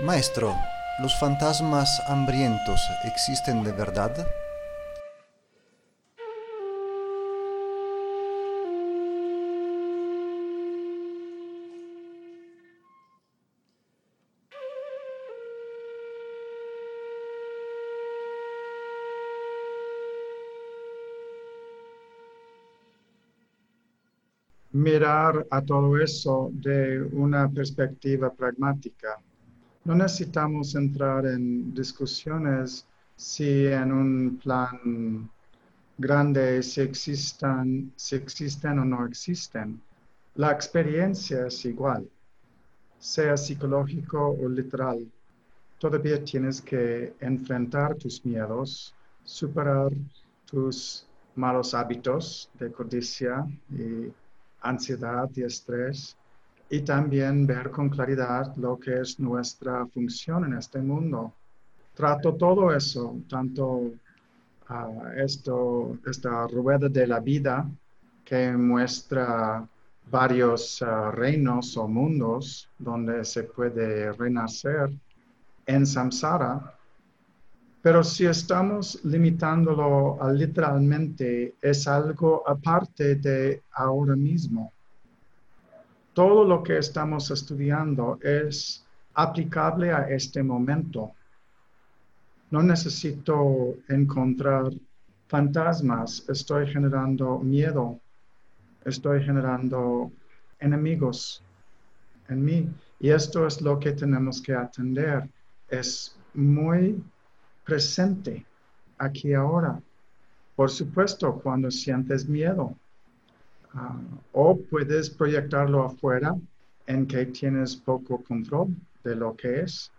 Maestro, ¿los fantasmas hambrientos existen de verdad? mirar a todo eso de una perspectiva pragmática. No necesitamos entrar en discusiones si en un plan grande si existan, si existen o no existen. La experiencia es igual, sea psicológico o literal. Todavía tienes que enfrentar tus miedos, superar tus malos hábitos de codicia y ansiedad y estrés y también ver con claridad lo que es nuestra función en este mundo. Trato todo eso, tanto ah, esto, esta rueda de la vida que muestra varios ah, reinos o mundos donde se puede renacer en samsara, pero si estamos limitándolo a literalmente, es algo aparte de ahora mismo todo lo que estamos estudiando es aplicable a este momento. No necesito encontrar fantasmas, estoy generando miedo, estoy generando enemigos en mí. Y esto es lo que tenemos que atender. Es muy presente aquí ahora. Por supuesto, cuando sientes miedo, Ah, o puedes proyectarlo afuera en que tienes poco control de lo que es.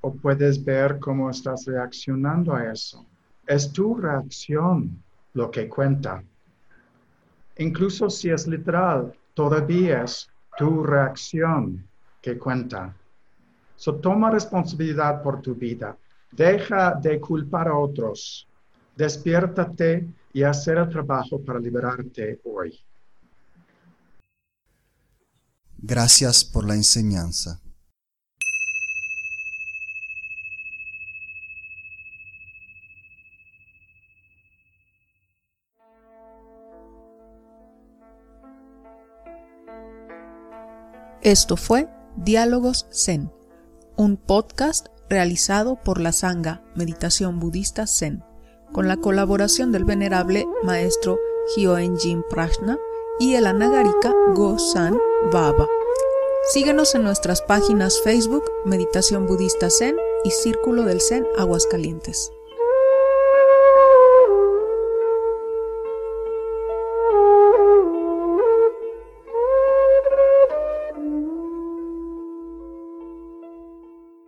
O puedes ver cómo estás reaccionando a eso. Es tu reacción lo que cuenta. Incluso si es literal, todavía es tu reacción que cuenta. So, toma responsabilidad por tu vida. Deja de culpar a otros. Despiértate y hacer el trabajo para liberarte hoy. Gracias por la enseñanza. Esto fue Diálogos Zen, un podcast realizado por la Sangha Meditación Budista Zen con la colaboración del venerable maestro Hyoenjin Prajna y el anagarika Go-san Baba. Síguenos en nuestras páginas Facebook Meditación Budista Zen y Círculo del Zen Aguascalientes.